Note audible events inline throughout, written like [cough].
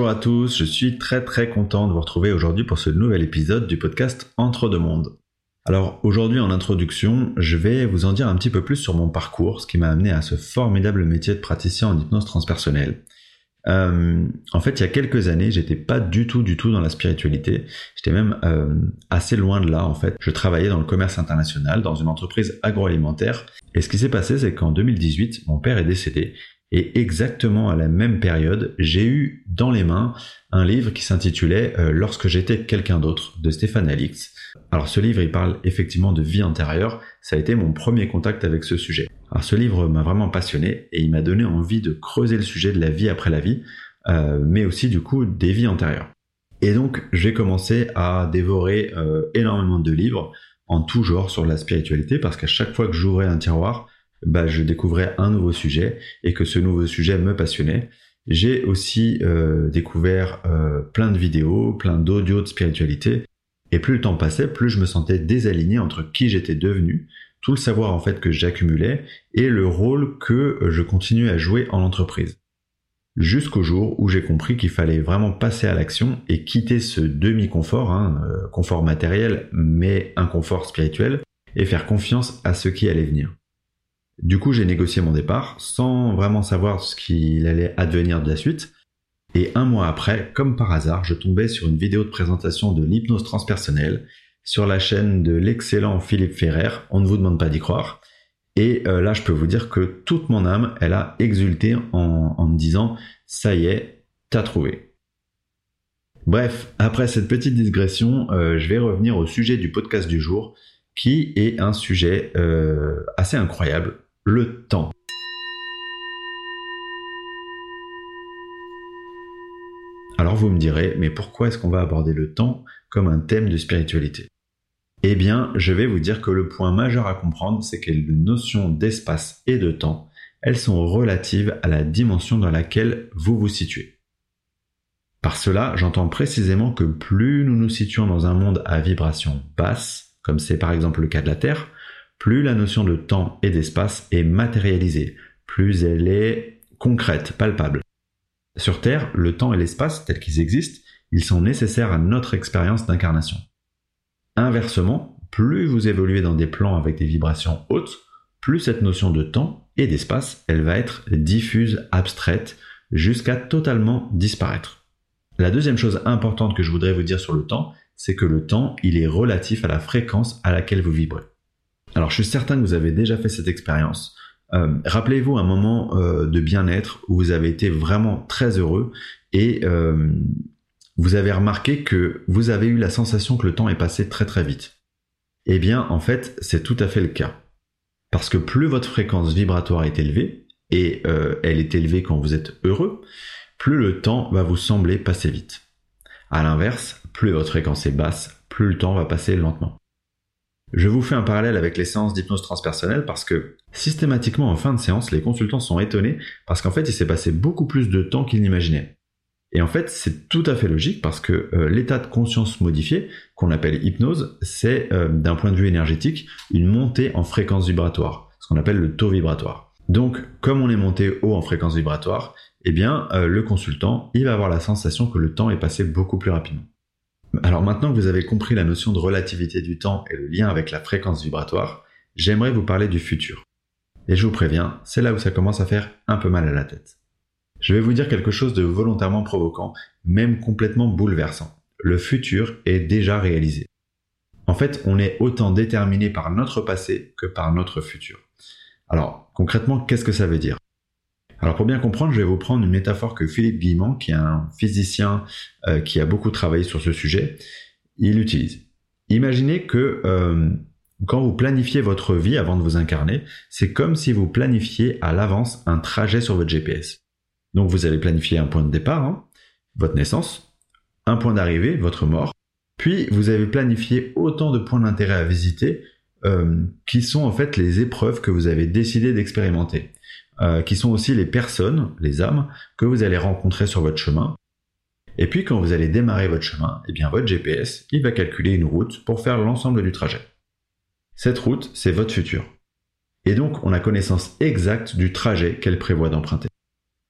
Bonjour à tous, je suis très très content de vous retrouver aujourd'hui pour ce nouvel épisode du podcast Entre deux mondes. Alors aujourd'hui en introduction, je vais vous en dire un petit peu plus sur mon parcours, ce qui m'a amené à ce formidable métier de praticien en hypnose transpersonnelle. Euh, en fait, il y a quelques années, j'étais pas du tout, du tout dans la spiritualité. J'étais même euh, assez loin de là, en fait. Je travaillais dans le commerce international, dans une entreprise agroalimentaire. Et ce qui s'est passé, c'est qu'en 2018, mon père est décédé. Et exactement à la même période, j'ai eu dans les mains un livre qui s'intitulait euh, Lorsque j'étais quelqu'un d'autre de Stéphane Alix. Alors ce livre, il parle effectivement de vie intérieure. Ça a été mon premier contact avec ce sujet. Alors ce livre m'a vraiment passionné et il m'a donné envie de creuser le sujet de la vie après la vie, euh, mais aussi du coup des vies antérieures. Et donc j'ai commencé à dévorer euh, énormément de livres en tout genre sur la spiritualité parce qu'à chaque fois que j'ouvrais un tiroir, bah, je découvrais un nouveau sujet et que ce nouveau sujet me passionnait. J'ai aussi euh, découvert plein de vidéos, plein d'audios de spiritualité et plus le temps passait, plus je me sentais désaligné entre qui j'étais devenu, tout le savoir en fait que j'accumulais et le rôle que je continuais à jouer en entreprise. Jusqu'au jour où j'ai compris qu'il fallait vraiment passer à l'action et quitter ce demi-confort, hein, euh, confort matériel mais un confort spirituel, et faire confiance à ce qui allait venir. Du coup, j'ai négocié mon départ sans vraiment savoir ce qu'il allait advenir de la suite, et un mois après, comme par hasard, je tombais sur une vidéo de présentation de l'hypnose transpersonnelle sur la chaîne de l'excellent Philippe Ferrer. On ne vous demande pas d'y croire. Et euh, là, je peux vous dire que toute mon âme, elle a exulté en, me disant, ça y est, t'as trouvé. Bref, après cette petite digression, euh, je vais revenir au sujet du podcast du jour, qui est un sujet euh, assez incroyable, le temps. Alors vous me direz, mais pourquoi est-ce qu'on va aborder le temps comme un thème de spiritualité? Eh bien, je vais vous dire que le point majeur à comprendre, c'est que les notions d'espace et de temps, elles sont relatives à la dimension dans laquelle vous vous situez. Par cela, j'entends précisément que plus nous nous situons dans un monde à vibration basse, comme c'est par exemple le cas de la Terre, plus la notion de temps et d'espace est matérialisée, plus elle est concrète, palpable. Sur Terre, le temps et l'espace, tels qu'ils existent, ils sont nécessaires à notre expérience d'incarnation. Inversement, plus vous évoluez dans des plans avec des vibrations hautes, plus cette notion de temps et d'espace, elle va être diffuse, abstraite, jusqu'à totalement disparaître. La deuxième chose importante que je voudrais vous dire sur le temps, c'est que le temps, il est relatif à la fréquence à laquelle vous vibrez. Alors je suis certain que vous avez déjà fait cette expérience. Euh, rappelez-vous un moment euh, de bien-être où vous avez été vraiment très heureux et euh, vous avez remarqué que vous avez eu la sensation que le temps est passé très très vite. Eh bien, en fait, c'est tout à fait le cas. Parce que plus votre fréquence vibratoire est élevée, et elle est élevée quand vous êtes heureux, plus le temps va vous sembler passer vite. À l'inverse, plus votre fréquence est basse, plus le temps va passer lentement. Je vous fais un parallèle avec les séances d'hypnose transpersonnelle parce que systématiquement en fin de séance, les consultants sont étonnés parce qu'en fait, il s'est passé beaucoup plus de temps qu'ils n'imaginaient. Et en fait, c'est tout à fait logique parce que euh, l'état de conscience modifié, qu'on appelle hypnose, c'est euh, d'un point de vue énergétique une montée en fréquence vibratoire, ce qu'on appelle le taux vibratoire. Donc, comme on est monté haut en fréquence vibratoire, eh bien, euh, le consultant, il va avoir la sensation que le temps est passé beaucoup plus rapidement. Alors maintenant que vous avez compris la notion de relativité du temps et le lien avec la fréquence vibratoire, j'aimerais vous parler du futur. Et je vous préviens, c'est là où ça commence à faire un peu mal à la tête. Je vais vous dire quelque chose de volontairement provoquant, même complètement bouleversant. Le futur est déjà réalisé. En fait, on est autant déterminé par notre passé que par notre futur. Alors, concrètement, qu'est-ce que ça veut dire? Alors pour bien comprendre, je vais vous prendre une métaphore que Philippe Guillemont, qui est un physicien euh, qui a beaucoup travaillé sur ce sujet, il utilise. Imaginez que euh, quand vous planifiez votre vie avant de vous incarner, c'est comme si vous planifiez à l'avance un trajet sur votre GPS. Donc vous allez planifier un point de départ, hein, votre naissance, un point d'arrivée, votre mort, puis vous avez planifié autant de points d'intérêt à visiter euh, qui sont en fait les épreuves que vous avez décidé d'expérimenter. Euh, qui sont aussi les personnes, les âmes, que vous allez rencontrer sur votre chemin. Et puis quand vous allez démarrer votre chemin, eh bien votre GPS, il va calculer une route pour faire l'ensemble du trajet. Cette route, c'est votre futur. Et donc on a connaissance exacte du trajet qu'elle prévoit d'emprunter.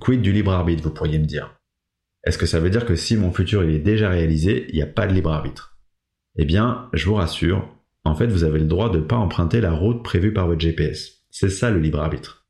Quid du libre arbitre, vous pourriez me dire? Est-ce que ça veut dire que si mon futur est déjà réalisé, il n'y a pas de libre arbitre? Eh bien, je vous rassure, en fait, vous avez le droit de ne pas emprunter la route prévue par votre GPS. C'est ça le libre arbitre.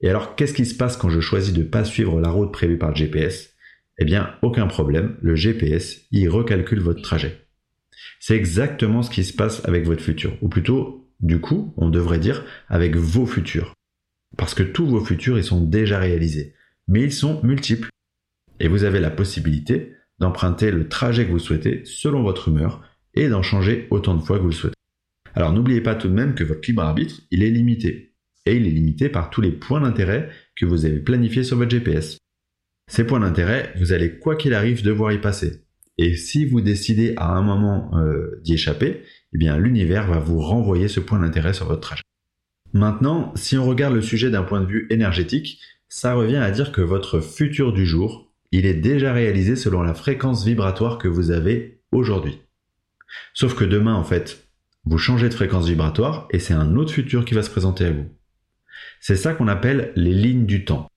Et alors, qu'est-ce qui se passe quand je choisis de ne pas suivre la route prévue par le GPS Eh bien, aucun problème, le GPS, il recalcule votre trajet. C'est exactement ce qui se passe avec votre futur, ou plutôt, du coup, on devrait dire avec vos futurs. Parce que tous vos futurs, ils sont déjà réalisés, mais ils sont multiples. Et vous avez la possibilité d'emprunter le trajet que vous souhaitez selon votre humeur et d'en changer autant de fois que vous le souhaitez. Alors n'oubliez pas tout de même que votre libre arbitre, il est limité. Et il est limité par tous les points d'intérêt que vous avez planifiés sur votre GPS. Ces points d'intérêt, vous allez quoi qu'il arrive devoir y passer. Et si vous décidez à un moment euh, d'y échapper, eh bien l'univers va vous renvoyer ce point d'intérêt sur votre trajet. Maintenant, si on regarde le sujet d'un point de vue énergétique, ça revient à dire que votre futur du jour, il est déjà réalisé selon la fréquence vibratoire que vous avez aujourd'hui. Sauf que demain, en fait, vous changez de fréquence vibratoire et c'est un autre futur qui va se présenter à vous. C'est ça qu'on appelle les lignes du temps.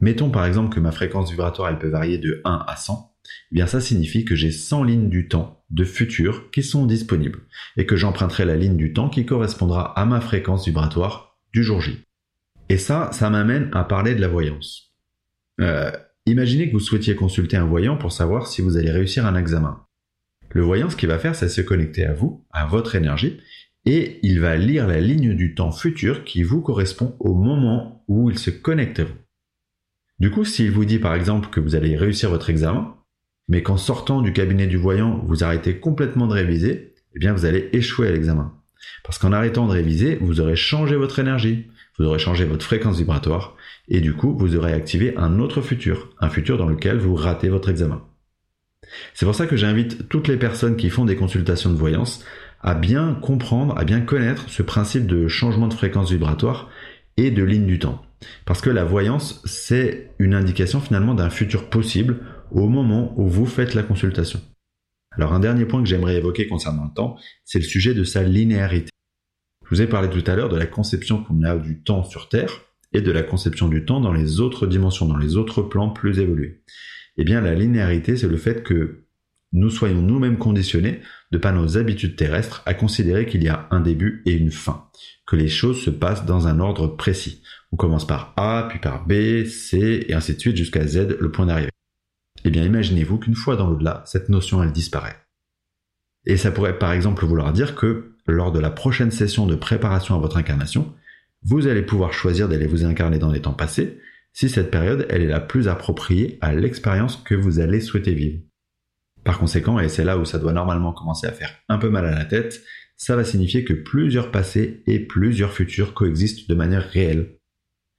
Mettons par exemple que ma fréquence vibratoire elle peut varier de 1 à 100. Eh bien ça signifie que j'ai 100 lignes du temps de futur qui sont disponibles et que j'emprunterai la ligne du temps qui correspondra à ma fréquence vibratoire du jour J. Et ça, ça m'amène à parler de la voyance. Euh, imaginez que vous souhaitiez consulter un voyant pour savoir si vous allez réussir un examen. Le voyant, ce qu'il va faire, c'est se connecter à vous, à votre énergie, et il va lire la ligne du temps futur qui vous correspond au moment où il se connecte. Du coup, s'il vous dit par exemple que vous allez réussir votre examen, mais qu'en sortant du cabinet du voyant, vous arrêtez complètement de réviser, eh bien vous allez échouer à l'examen. Parce qu'en arrêtant de réviser, vous aurez changé votre énergie, vous aurez changé votre fréquence vibratoire, et du coup, vous aurez activé un autre futur, un futur dans lequel vous ratez votre examen. C'est pour ça que j'invite toutes les personnes qui font des consultations de voyance à bien comprendre, à bien connaître ce principe de changement de fréquence vibratoire et de ligne du temps. Parce que la voyance, c'est une indication finalement d'un futur possible au moment où vous faites la consultation. Alors un dernier point que j'aimerais évoquer concernant le temps, c'est le sujet de sa linéarité. Je vous ai parlé tout à l'heure de la conception qu'on a du temps sur Terre et de la conception du temps dans les autres dimensions, dans les autres plans plus évolués. Eh bien, la linéarité, c'est le fait que nous soyons nous-mêmes conditionnés, de par nos habitudes terrestres, à considérer qu'il y a un début et une fin, que les choses se passent dans un ordre précis. On commence par A, puis par B, C, et ainsi de suite jusqu'à Z, le point d'arrivée. Eh bien, imaginez-vous qu'une fois dans l'au-delà, cette notion, elle disparaît. Et ça pourrait par exemple vouloir dire que, lors de la prochaine session de préparation à votre incarnation, vous allez pouvoir choisir d'aller vous incarner dans les temps passés, si cette période elle est la plus appropriée à l'expérience que vous allez souhaiter vivre. Par conséquent, et c'est là où ça doit normalement commencer à faire un peu mal à la tête, ça va signifier que plusieurs passés et plusieurs futurs coexistent de manière réelle.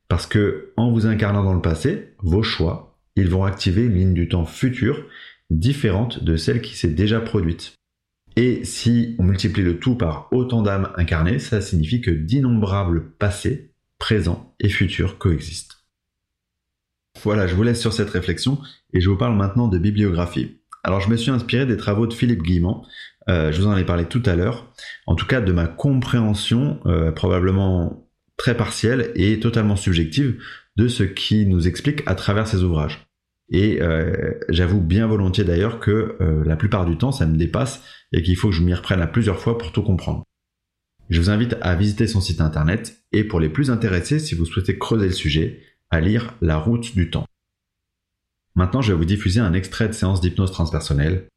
Parce que, en vous incarnant dans le passé, vos choix, ils vont activer une ligne du temps future différente de celle qui s'est déjà produite. Et si on multiplie le tout par autant d'âmes incarnées, ça signifie que d'innombrables passés, présents et futurs coexistent. Voilà, je vous laisse sur cette réflexion et je vous parle maintenant de bibliographie. Alors je me suis inspiré des travaux de Philippe Guillemont, euh, je vous en ai parlé tout à l'heure, en tout cas de ma compréhension euh, probablement très partielle et totalement subjective de ce qui nous explique à travers ses ouvrages. Et euh, j'avoue bien volontiers d'ailleurs que la plupart du temps ça me dépasse et qu'il faut que je m'y reprenne à plusieurs fois pour tout comprendre. Je vous invite à visiter son site internet et pour les plus intéressés, si vous souhaitez creuser le sujet, à lire La route du temps. Maintenant, je vais vous diffuser un extrait de séance d'hypnose transpersonnelle.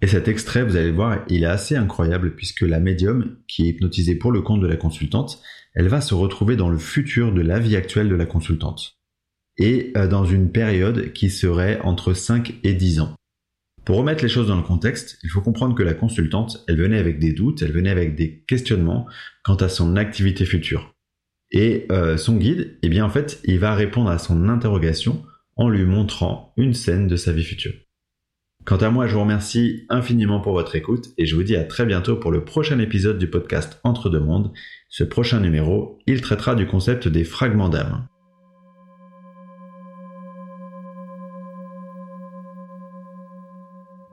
Et cet extrait, vous allez voir, il est assez incroyable puisque la médium, qui est hypnotisée pour le compte de la consultante, elle va se retrouver dans le futur de la vie actuelle de la consultante. Et euh, dans une période qui serait entre 5 et 10 ans. Pour remettre les choses dans le contexte, il faut comprendre que la consultante, elle venait avec des doutes, elle venait avec des questionnements quant à son activité future. Et euh, son guide, eh bien en fait, il va répondre à son interrogation en lui montrant une scène de sa vie future. Quant à moi, je vous remercie infiniment pour votre écoute et je vous dis à très bientôt pour le prochain épisode du podcast Entre deux mondes. Ce prochain numéro, il traitera du concept des fragments d'âme.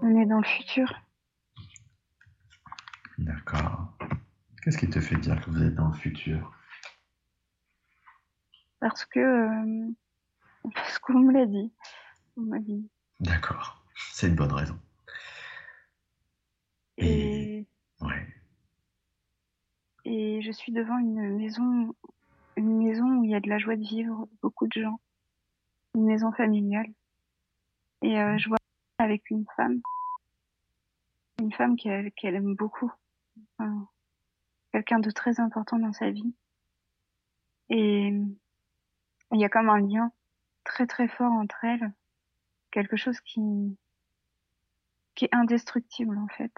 On est dans le futur. D'accord. Qu'est-ce qui te fait dire que vous êtes dans le futur? Parce que euh, [laughs] parce qu'on me l'a dit. On m'a dit. D'accord, c'est une bonne raison. Et, ouais. et je suis devant une maison, une maison où il y a de la joie de vivre, beaucoup de gens, une maison familiale. Et euh, je vois avec une femme, une femme qu'elle aime beaucoup, Enfin, quelqu'un de très important dans sa vie. Et il y a comme un lien très très fort entre elles, quelque chose qui qui est indestructible en fait.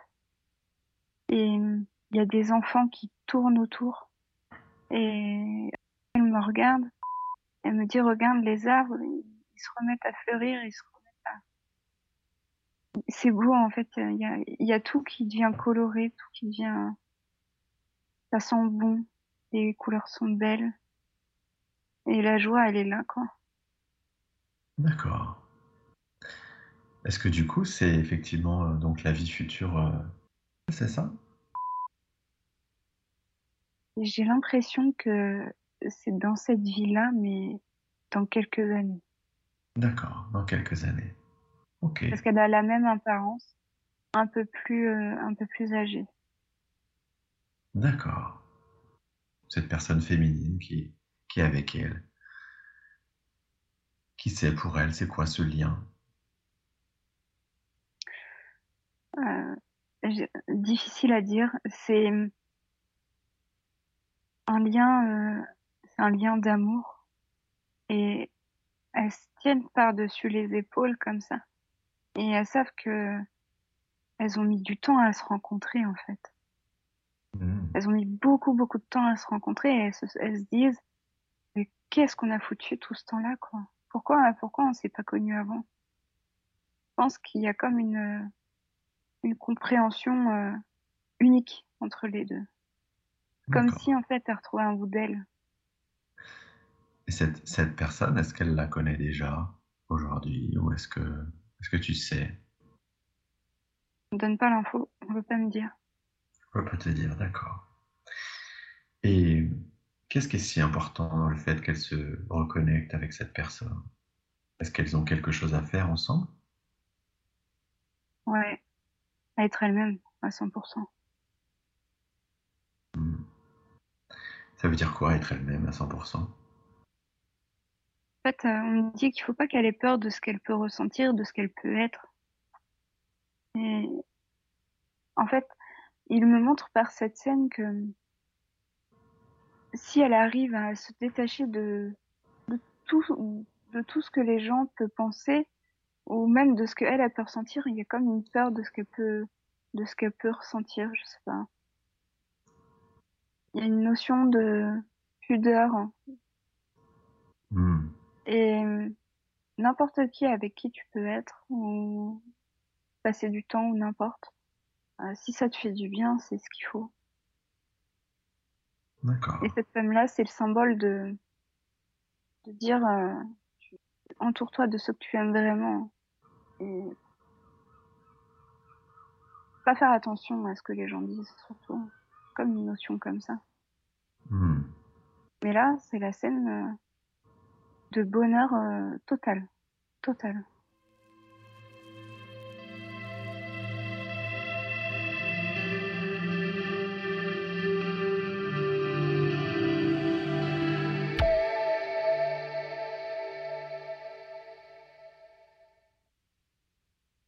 Et il y a des enfants qui tournent autour. Et elle me regarde, elle me dit regarde les arbres, ils se remettent à fleurir, ils se remettent à c'est beau en fait, il y a, y a tout qui devient coloré, tout qui devient ça sent bon, les couleurs sont belles. Et la joie elle est là quoi. D'accord. Est-ce que du coup, c'est effectivement euh, donc la vie future, euh, c'est ça? J'ai l'impression que c'est dans cette vie-là, mais dans quelques années. D'accord, dans quelques années. Ok, Parce qu'elle a la même apparence, un peu plus, euh, un peu plus âgée. d'accord. Cette personne féminine qui, qui est avec elle, qui sait pour elle, c'est quoi ce lien? Euh, difficile à dire. C'est un lien, euh, c'est un lien d'amour. Et elles se tiennent par-dessus les épaules comme ça. Et elles savent que elles ont mis du temps à se rencontrer en fait. Hmm, Elles ont mis beaucoup beaucoup de temps à se rencontrer et elles se, elles se disent mais qu'est-ce qu'on a foutu tout ce temps-là quoi? Pourquoi pourquoi on s'est pas connus avant? Je pense qu'il y a comme une une compréhension euh, unique entre les deux. Comme si en fait elles retrouvaient un bout d'elle. Et cette, cette personne, est-ce qu'elle la connaît déjà aujourd'hui ou est-ce que, est-ce que tu sais? On me donne pas l'info, on veut pas me dire. Je peux pas te dire, d'accord. Et qu'est-ce qui est si important dans le fait qu'elle se reconnecte avec cette personne? Est-ce qu'elles ont quelque chose à faire ensemble? Ouais, à être elle-même à 100%. Hmm. Ça veut dire quoi être elle-même à 100%? En fait, euh, on me dit qu'il faut pas qu'elle ait peur de ce qu'elle peut ressentir, de ce qu'elle peut être. Et en fait, il me montre par cette scène que si elle arrive à se détacher de, de tout, de tout ce que les gens peuvent penser, ou même de ce qu'elle elle peut ressentir, il y a comme une peur de ce qu'elle peut, de ce qu'elle peut ressentir, je sais pas. Il y a une notion de pudeur Hmm. et n'importe qui avec qui tu peux être ou passer du temps ou n'importe. Euh, si ça te fait du bien, c'est ce qu'il faut. Et cette femme-là, c'est le symbole de, de dire, euh, entoure-toi de ceux que tu aimes vraiment. Et pas faire attention à ce que les gens disent, surtout. Comme une notion comme ça. Hmm. Mais là, c'est la scène euh, de bonheur euh, total. Total.